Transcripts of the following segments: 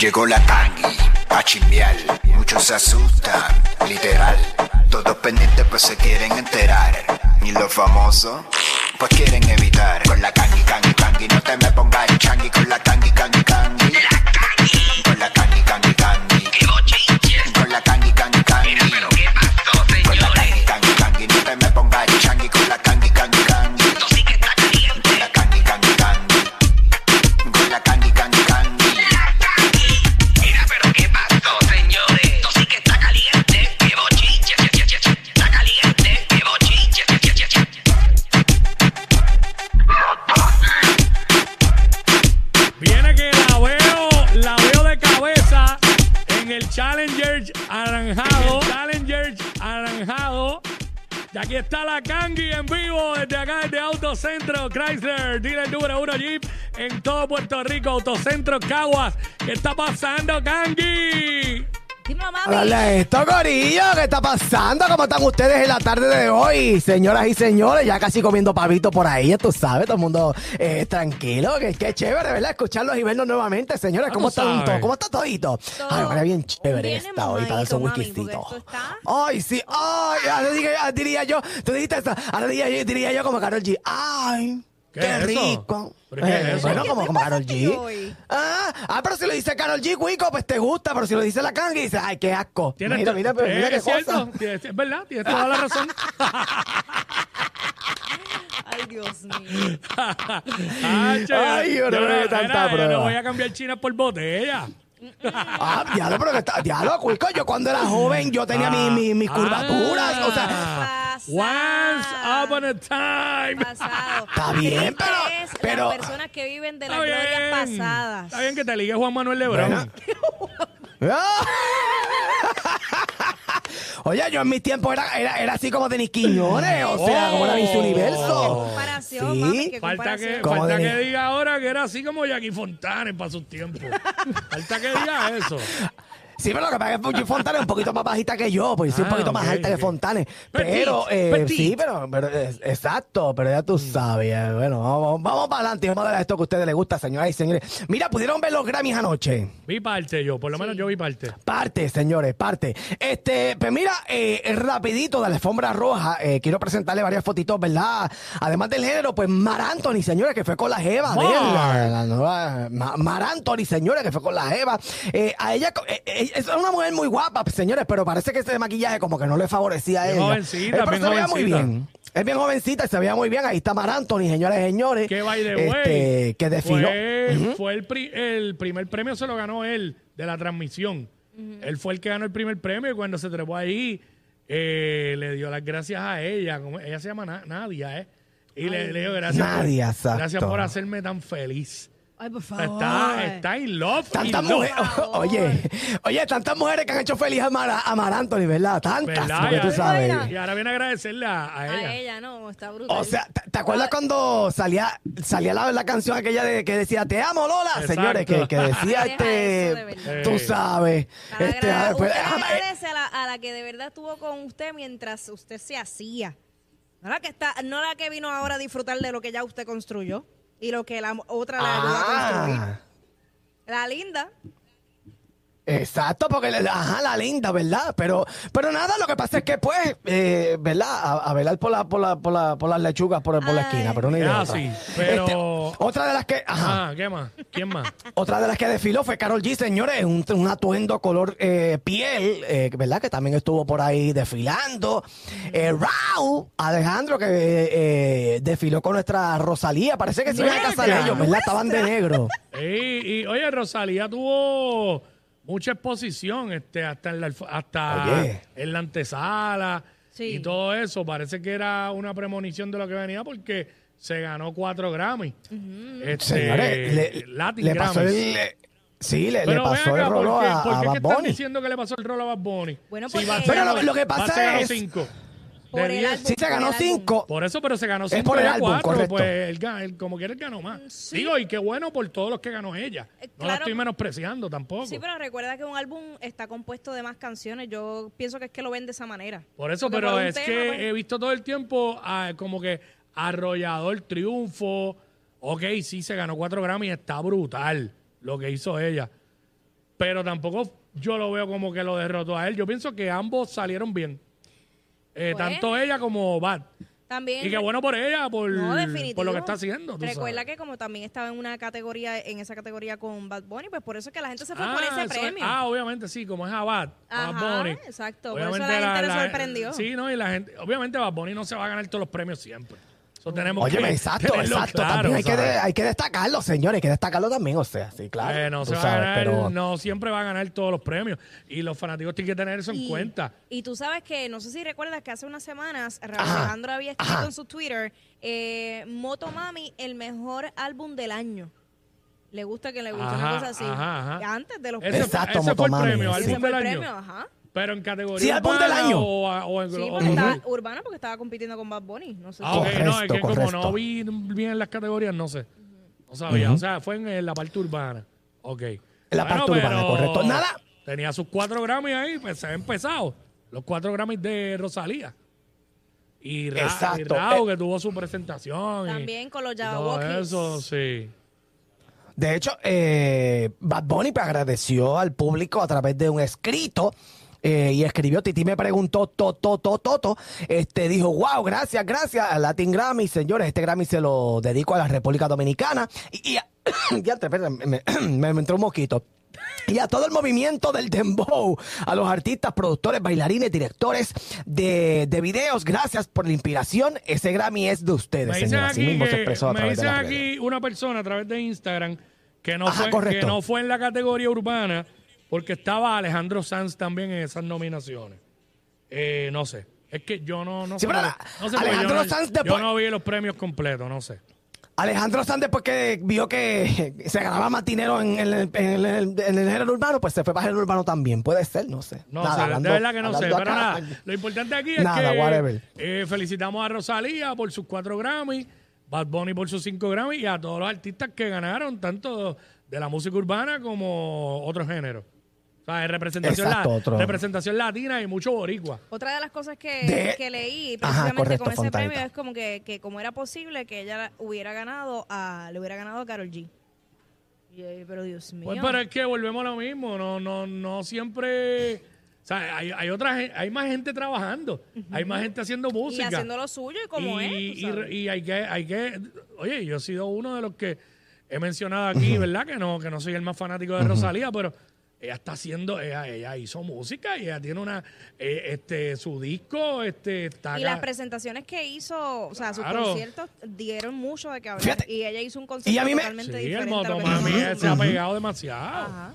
Llegó la tangi, a chimbiar. Muchos se asustan, literal. Todos pendientes pues se quieren enterar. Y los famosos, pues quieren evitar. Con la tangi, tangi, tangi, no te me pongas changi. Con la tangi, tangi, Kangi en vivo desde acá, desde Autocentro Chrysler, dealer número uno Jeep en todo Puerto Rico, Autocentro Caguas. ¿Qué está pasando, Kangi? Dímelo, mami. Dale a esto, Corillo, ¿qué está pasando? ¿Cómo están ustedes en la tarde de hoy? Señoras y señores, ya casi comiendo pavito por ahí, ya tú sabes, todo el mundo eh, tranquilo, que, que chévere, ¿verdad? Escucharlos y verlos nuevamente, señores, ¿cómo Tú están sabes. todos? ¿Cómo está todito? Ay, ahora bien chévere bien está hoy para mojadito, esos whiskycitos. está- Ay, sí, ay, ahora diría, diría yo, tú dijiste eso, ahora diría, diría yo como Carol G, ay. ¿Qué Qué, es eso? rico. ¿Pero qué es Eh, eso? Bueno, ¿Qué como, Carol G. Ah, ah, pero si lo dice Carol G, Cuico, pues te gusta, pero si lo dice la Kangi, dices, ay, qué asco. Tienes Mira, mira, pero mira eh, qué es cierto, cosa. tienes- es verdad, tienes toda la razón. Ay, Dios mío. Ay, che, Ay, yo no creo que tanta mira, yo prueba. no voy a cambiar China por botella. Ah, diablo, pero que está, diablo, Cuico, yo cuando era joven, yo tenía mi- mi- mis Ah. curvaturas, o sea, Pasado. Once upon a time. Pasado. Está bien, pero- es pero- Las personas que viven de las Está glorias bien. pasadas. Está bien que te ligue Juan Manuel Lebrón. Bueno. Ah. Oye, yo en mis tiempos era, era, era así como Denis Quiñones, o sea, como la Miss Qué Universo. comparación, Sí. mami, qué Falta que, comparación. ¿Cómo falta de- que diga ahora que era así como Jackie Fontana para sus tiempos. falta que diga eso. Sí, pero lo que pasa es que Fuji Fontane es un poquito más bajita que yo, pues soy un Ah, poquito más ok, alta que ok. Fontane. Pero, eh, sí, pero, pero exacto, pero ya tú sabes. eh, Bueno, vamos, vamos para adelante y vamos a dar esto que a ustedes les gusta, señoras y señores. Mira, ¿pudieron ver los Grammys anoche? Vi parte yo, por lo menos yo vi parte. Parte, señores, parte. Este, pues mira, eh, rapidito de la alfombra roja, eh, quiero presentarle varias fotitos, ¿verdad? Además del género, pues Mar Anthony, señores, que fue con la Jeva de él, la, la nueva, Ma- Mar Anthony, señores, que fue con la Jeva. Eh, a ella, eh, eh, es una mujer muy guapa, señores, pero parece que ese maquillaje como que no le favorecía a ella. jovencita, Eh, pero bien se veía muy bien. Es bien jovencita y se veía muy bien. Ahí está Mar Anthony, señores y señores. Que by the way, este, que desfiló. Fue, el, pri- el primer premio, se lo ganó él de la transmisión. Él fue el que ganó el primer premio y cuando se trepó ahí, eh, le dio las gracias a ella. Ella se llama Na- Nadia, ¿eh? Y le, le dio gracias, Nadia, por, exacto. gracias por hacerme tan feliz. Ay, por favor. Está, está in love. Tantas mujeres, oye, oye, tantas mujeres que han hecho feliz a Mar, a Mar Anthony, ¿verdad? Tantas, ¿Verdad? porque tú sabes. Y ahora viene a agradecerle a, a ella. A ella, no, está brutal. O sea, ¿te, te acuerdas cuando salía salía la, la canción aquella de que decía Te amo Lola, Exacto. señores? Que, que decía Deja eso, de este, tú sabes. Para Este, ah, pues, usted le ah, eh, agradece a la, a la que de verdad estuvo con usted mientras usted se hacía. No la que está, no la que vino ahora a disfrutar de lo que ya usted construyó y lo que la otra le ayudó a construir. ah, La linda. Exacto, porque le- ajá, la linda, ¿verdad? Pero, pero nada, lo que pasa es que pues, eh, ¿verdad? A, a velar por la, por la, por la, por las lechugas por, por la esquina, pero una idea. Ah, otra. sí, pero- Este, otra de las que, ajá, Ah, ¿qué más? ¿Quién más? Otra de las que desfiló fue Carol G, señores, un, un atuendo color eh, piel, eh, ¿verdad? Que también estuvo por ahí desfilando. Eh, Raúl Alejandro, que eh, eh, desfiló con nuestra Rosalía. Parece que se iban a casar ellos, ¿verdad? Estaban de negro. Y, y, oye, Rosalía tuvo mucha exposición, este, hasta en la, hasta Oye. en la antesala Sí. y todo eso. Parece que era una premonición de lo que venía porque se ganó cuatro Grammy. Este, Señores, le, Latin le pasó el... eh, Sí, le, le Pero pasó acá, el rolo ¿por qué, a, por a qué Bad que están diciendo que le pasó el rolo a Bad Bunny? Bueno, Si Bad Pero lo- lo que pasa es- cinco. Por el álbum. Sí, se ganó por el álbum. cinco. Por eso, pero se ganó Es cinco por el álbum, cuatro, correcto. pues él, ga- él como quiera él ganó más. Digo, y qué bueno por todos los que ganó ella. Eh, No la claro. estoy menospreciando tampoco. Sí, pero recuerda que un álbum está compuesto de más canciones. Yo pienso que es que lo ven de esa manera. Por eso, Porque pero por un es tema, que pues, he visto todo el tiempo ah, como que arrollador triunfo. Ok, sí, se ganó cuatro Grammy, está brutal lo que hizo ella. pero tampoco yo lo veo como que lo derrotó a él. Yo pienso que ambos salieron bien. Eh, Pues. tanto ella como Bad. También. Y qué bueno por ella, por, No, definitivo. por lo que está haciendo. tú Recuerda sabes. que como también estaba en una categoría, en esa categoría con Bad Bunny, pues por eso es que la gente se fue Ah, por ese eso es- premio. ah, obviamente sí, como es a Bad, Bad Ajá, Bunny. exacto, por eso la gente le sorprendió. Sí, no, y la gente, obviamente Bad Bunny no se va a ganar todos los premios siempre. Eso tenemos Oye, que exacto, tenerlo exacto. claro, también hay que, hay que destacarlo, señores. Hay que destacarlo también, o sea, sí, claro. Eh, no, tú se va a sabes, ganar, pero- no siempre va a ganar todos los premios. Y los fanáticos tienen que tener eso en cuenta. Y tú sabes que, no sé si recuerdas que hace unas semanas Raúl Ajá, Alejandro había escrito ajá. en su Twitter, eh, Motomami, el mejor álbum del año. Le gusta que le guste una Ajá, cosa así. ajá, ajá. Antes de los premios. ese fue el premio, sí. Ese álbum fue del el año. premio, ajá. Pero en categoría Sí, álbum del urbana año. O, o en, Sí, o- porque o- estaba urbano porque estaba compitiendo con Bad Bunny. No sé Ah, si- ok, no, es Correcto, que como correcto. no vi bien las categorías, no sé. No sabía. O sea, fue en, eh, la parte urbana. Ok. En la parte urbana, correcto. Nada. Tenía sus cuatro Grammys ahí, pues se ha empezado. Los cuatro Grammys de Rosalía. Y, Ra Exacto. y Rao, Eh, que tuvo su presentación. y- También con los y todo Jabberwockies. eso, sí. De hecho, eh, Bad Bunny pues, agradeció al público a través de un escrito. Eh, y escribió, Titi me preguntó, Toto, Toto, Toto, este, dijo, wow, gracias, gracias a Latin Grammy, señores, este Grammy se lo dedico a la República Dominicana. Y, y a- ya, espera, me, me- me- me entró un mosquito. Y a todo el movimiento del dembow, a los artistas, productores, bailarines, directores de, de videos, gracias por la inspiración. Ese Grammy es de ustedes, señores. Así mismo se expresó a me través de las redes. aquí una persona a través de Instagram que no, Ajá, fue, correcto. que no fue en la categoría urbana porque estaba Alejandro Sanz también en esas nominaciones. Eh, no sé. Es que yo no, no Sí, sé. no Alejandro yo no, Sanz yo después- no vi los premios completos, no sé. Alejandro Sanz, después que vio que se ganaba más dinero en el, en el- en el género urbano, pues se fue para el género urbano también. Puede ser, no sé. No Nada, sé, hablando- de verdad que no sé. Pero nada, lo importante aquí es Nada, que eh, felicitamos a Rosalía por sus cuatro Grammys, Bad Bunny por sus cinco Grammys y a todos los artistas que ganaron, tanto de la música urbana como otros géneros. Sea, representación, Exacto, la- otro. representación latina y mucho boricua. Otra de las cosas que, De- que leí Ajá, precisamente correcto, con ese Fontanita. premio es como que, que como era posible que ella hubiera ganado a, le hubiera ganado a Carol G. Y, eh, pero Dios mío. Pues, pero es que volvemos a lo mismo, no, no, no siempre. O sea, hay, hay otra hay más gente trabajando, hay más gente haciendo y música. haciendo lo suyo y como y, es. y- y hay que, hay que, oye, yo he sido uno de los que he mencionado aquí, ¿verdad? Que no, que no soy el más fanático de Rosalía, pero ella está haciendo, ella, ella hizo música y ella tiene una, eh, este, su disco, este, está Y acá. las presentaciones que hizo, o sea, sus Claro. conciertos dieron mucho de que hablar. Fíjate. Y ella hizo un concierto Y a mí me- totalmente Sí, el diferente. que Motomami nosotros- se ha pegado demasiado. Ajá.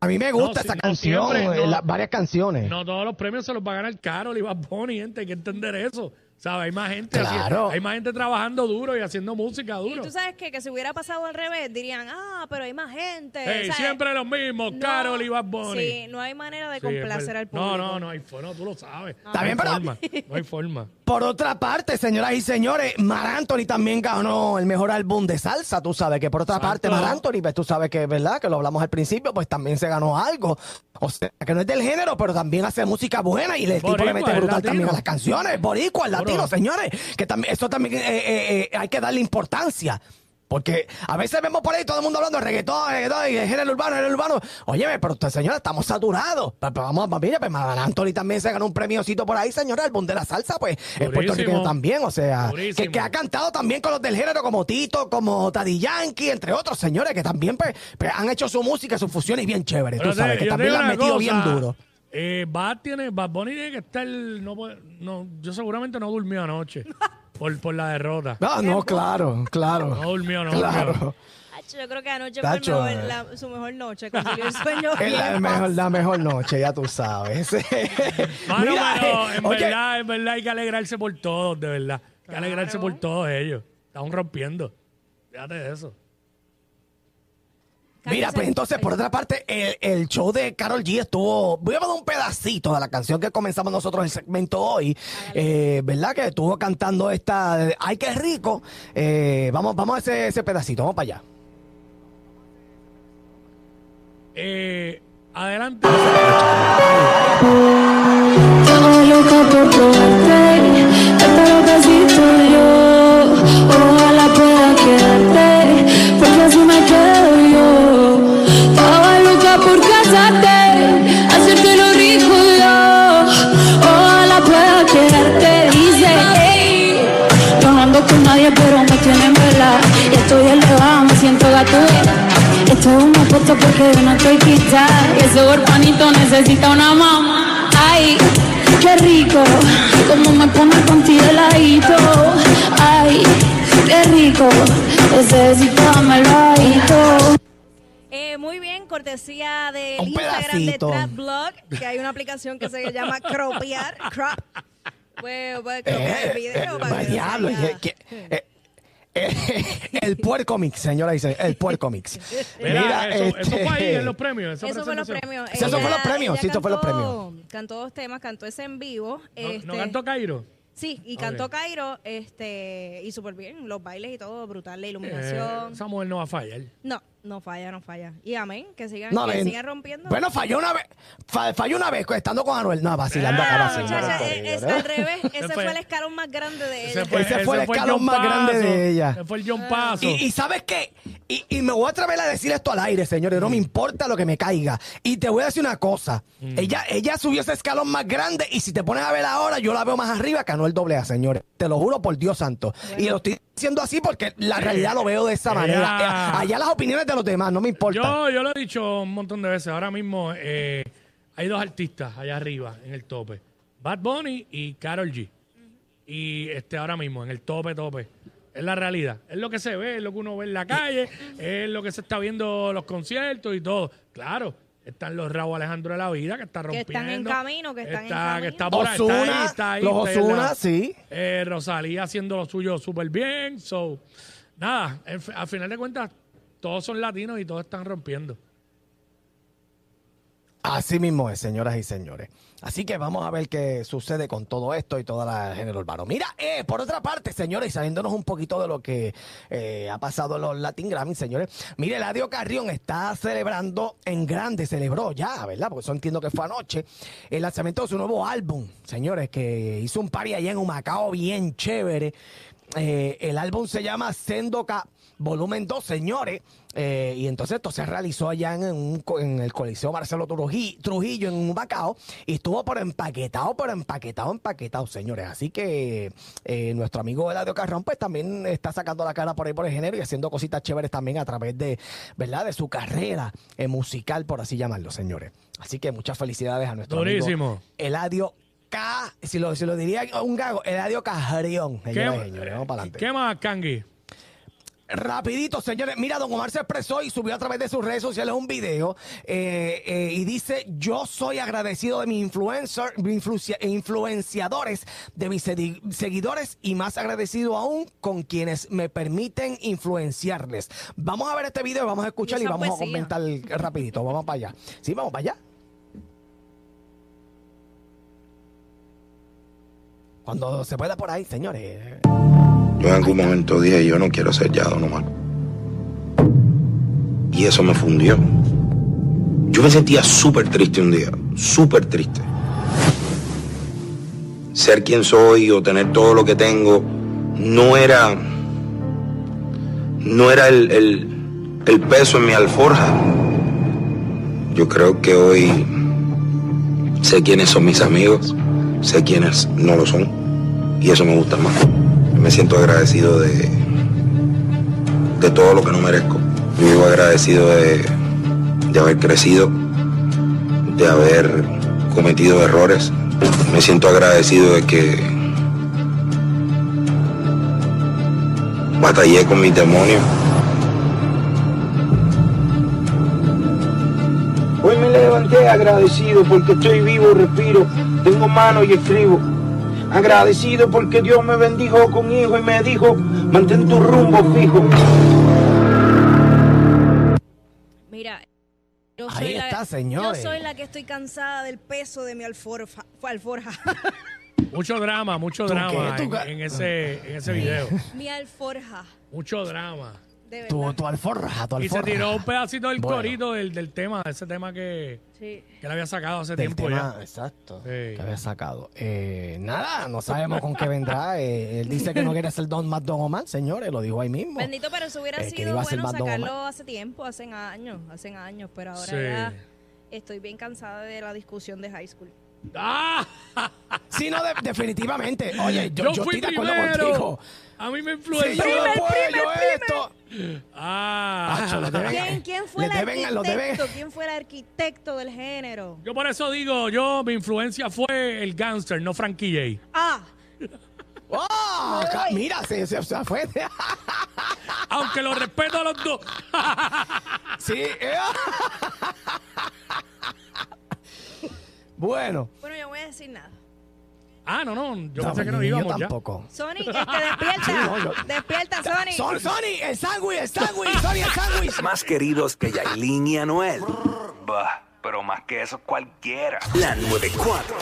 A mí me gusta No, no canción, siempre, eh, no. las varias canciones. No todos los premios se los va a ganar Carol y Bad Bunny, gente, hay que entender eso. ¿Sabes? Hay más gente así- Claro. hay más gente trabajando duro y haciendo música Y duro. tú sabes que, que si hubiera pasado al revés, dirían, ah, pero hay más gente. Ey, ¿sabes? siempre los mismos, No, Carol y Bad Bunny. Sí, no hay manera de Sí, complacer al público. No, no, no hay forma, tú lo sabes. Está no bien, hay pero- forma, no hay forma. Por otra parte, señoras y señores, Mar Anthony también ganó el mejor álbum de salsa. Tú sabes que por otra Exacto. parte, Mar Anthony, pues tú sabes que, ¿verdad? Que lo hablamos al principio, pues también se ganó algo. O sea, que no es del género, pero también hace música buena y el tipo le mete brutal latino. también a las canciones. Boricua, el Seguro. Latino, señores. Que también, eso también eh, eh, eh, hay que darle importancia. Porque a veces vemos por ahí todo el mundo hablando de reggaetón, reggaetón y de género urbano, género urbano. Óyeme, pero usted, señora, estamos saturados. Pero, pero vamos, mira, pues Anthony también se ganó un premiocito por ahí, señora, el álbum de la salsa, pues es Durísimo. puertorriqueño también, o sea, que, ha cantado también con los del género como Tito, como Taddy Yankee, entre otros señores que también pues, pues, han hecho su música, sus fusiones bien chéveres, Pero tú sabes, que también la han metido cosa, bien duro. Eh, Bad tiene, Bad Bunny tiene que estar, no, puede- no, yo seguramente no durmió anoche por, por la derrota. No, no, claro, claro. No durmió, no durmió. Claro. Yo creo que anoche Tacho, fue el mejor- eh. la- su mejor noche. Consiguió el sueño Es la bien mejor, la mejor noche, ya tú sabes. Mano, Mira, pero eh, en oye, verdad, en verdad hay que alegrarse por todos, de verdad. Hay que alegrarse por todos ellos. Están rompiendo. Fíjate de eso. Mira, pues entonces, por otra parte, el, el show de Carol G estuvo. Voy a dar un pedacito de la canción que comenzamos nosotros el segmento hoy. eh, ¿Verdad? Que estuvo cantando esta. Ay, qué rico. Eh, vamos, vamos a ese, ese pedacito, vamos para allá. Eh, adelante. Contigo heladito. Ay, qué rico, necesito. Eh, muy bien, cortesía del Un Instagram pedacito. de Trap Blog, que hay una aplicación que se llama Cropiar. Crop. Pues, pues, cropear el video para que Eh, diablo, que- que- eh, eh, el puerco mix, señora dice, el puerco mix. Mira, eso, eso fue ahí este, en los premios. esa Eso fue los presentación. premios. Eso fue los premios, sí, eso fue los cantó- premios. Cantó dos temas, cantó ese en vivo. ¿No, este, ¿No cantó Cairo? Sí, y cantó Cairo, este, y súper bien, los bailes y todo, brutal, la Eh, iluminación. esa mujer no va a fallar. No, no falla, no falla. Y amén, que sigan, No, que sigan rompiendo. Bueno, falló una vez, fa- falló una vez estando con Anuel. No, vacilando acá, Ah, vacilando. Muchacha, acá, eh, es señora. al revés. Ese fue- fue el escalón más grande de Ese ella. fue, Ese fue el escalón más grande de ella. Ese fue el John Paso. Y, y ¿sabes qué? Y, y me voy a atrever a decir esto al aire, señores. No me importa lo que me caiga. Y te voy a decir una cosa. Mm. Ella, ella subió ese escalón más grande y si te pones a ver ahora, yo la veo más arriba que Anuel doble A, señores. Te lo juro por Dios santo. Y lo estoy diciendo así porque la realidad lo veo de esa manera. Eh, Allá las opiniones de los demás, no me importa. Yo, yo lo he dicho un montón de veces. Ahora mismo eh, hay dos artistas allá arriba en el tope: Bad Bunny y Carol G. Y este ahora mismo en el tope, tope. Es la realidad. Es lo que se ve, es lo que uno ve en la calle, es lo que se está viendo en los conciertos y todo. Claro, están los Raúl Alejandro de la vida que está Que rompiendo. están en camino, que están en camino. Que está por ahí, Ozuna, ahí, está ahí, los está ahí lado. sí. Eh, Rosalía haciendo lo suyo súper bien. So, nada, al final de cuentas, todos son latinos y todos están rompiendo. Así mismo es, señoras y señores. Así que vamos a ver qué sucede con todo esto y toda la género urbano. Mira, eh, por otra parte, señores, saliéndonos un poquito de lo que eh, ha pasado en los Latin Grammy, señores. Mire, Eladio Carrión está celebrando en grande, celebró ya, ¿verdad? Porque eso entiendo que fue anoche, el lanzamiento de su nuevo álbum, señores, que hizo un party allá en Humacao bien chévere. Eh, el álbum se llama Sendoca Volumen 2, señores. Eh, y entonces esto se realizó allá en, un en el Coliseo Marcelo Truji- Trujillo, en Humacao, y estuvo por empaquetado, por empaquetado, empaquetado, señores. Así que eh, nuestro amigo Eladio Carrón, pues también está sacando la cara por ahí por el género y haciendo cositas chéveres también a través de, ¿verdad? De su carrera musical, por así llamarlo, señores. Así que muchas felicidades a nuestro Durísimo. amigo Eladio K, si lo, si lo diría un gago, Eladio Carrión. ¿Qué, Señores, señores, vamos para adelante. ¿Qué más, Kangi? Rapidito, señores. Mira, don Omar se expresó y subió a través de sus redes sociales un video eh, eh, y dice, yo soy agradecido de mis influencer, mi influencia- influenciadores, de mis seguidores y más agradecido aún con quienes me permiten influenciarles. Vamos a ver este video, vamos a escuchar y, vamos poesía. a comentar rapidito. Vamos para allá. Sí, vamos para allá. Cuando se pueda por ahí, señores. Yo en algún momento dije, yo no quiero ser ya Don Omar. Y eso me fundió. Yo me sentía súper triste un día, súper triste. Ser quien soy o tener todo lo que tengo no era, no era el, el- el peso en mi alforja. Yo creo que hoy sé quiénes son mis amigos, sé quiénes no lo son, y eso me gusta más. Me siento agradecido de, de todo lo que no merezco. Vivo agradecido de, de haber crecido, de haber cometido errores. Me siento agradecido de que batallé con mis demonios. Hoy me levanté agradecido porque estoy vivo, respiro, tengo manos y escribo. Agradecido porque Dios me bendijo con hijo y me dijo, mantén tu rumbo fijo. Mira, yo Ahí soy, la, está, señores. yo soy la que estoy cansada del peso de mi alforja. alforja. Mucho drama, mucho ¿Tú drama qué? en, ese, en ese video. mi alforja, Mucho drama. De verdad. Tu, tu alforja, tu Y se tiró un pedacito del Bueno. corito del, del tema, ese tema que, Sí. que le había sacado hace Del tiempo tema, ya. Exacto. Sí. Que había sacado. Eh, nada, no sabemos con qué vendrá. Eh, él dice que no quiere ser Don más Don Omar, señores, lo dijo ahí mismo. Bendito, pero eso hubiera Eh, que sido iba a ser bueno sacarlo Omar. hace tiempo, hace años, hace años, pero ahora Sí. ya estoy bien cansada de la discusión de high school. Ah, Sí, no, de- definitivamente. Oye, yo, yo, yo fui estoy de acuerdo primero. contigo. A mí me Sí, influenció. yo después, yo esto. Ah. Acho, le deben- ¿Quién, quién fue el deben- arquitecto? ¿Quién fue el arquitecto del género? Yo por eso digo, yo, mi influencia fue el gangster, no Frankie J. Ah, ¡Oh! Mira, se, se, se fue. Aunque lo respeto a los dos. sí. Bueno. bueno, yo no voy a decir nada. ah, no, no, yo No, pensé que no yo íbamos ya. tampoco. Sony, este, despierta. no, yo- Despierta, Sony. Son, Sony, el sándwich, el sándwich, Sony, el sándwich. Más queridos que Yailin y Anuel. Bah, pero más que eso cualquiera. La 94.